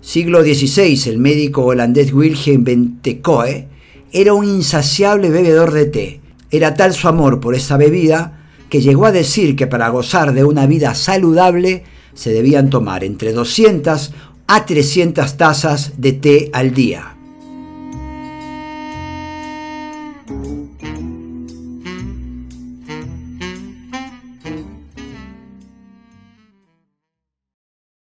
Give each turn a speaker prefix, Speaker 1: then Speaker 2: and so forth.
Speaker 1: Siglo XVI, el médico holandés Wilhelm van era un insaciable bebedor de té. Era tal su amor por esa bebida que llegó a decir que para gozar de una vida saludable se debían tomar entre 200 a 300 tazas de té al día.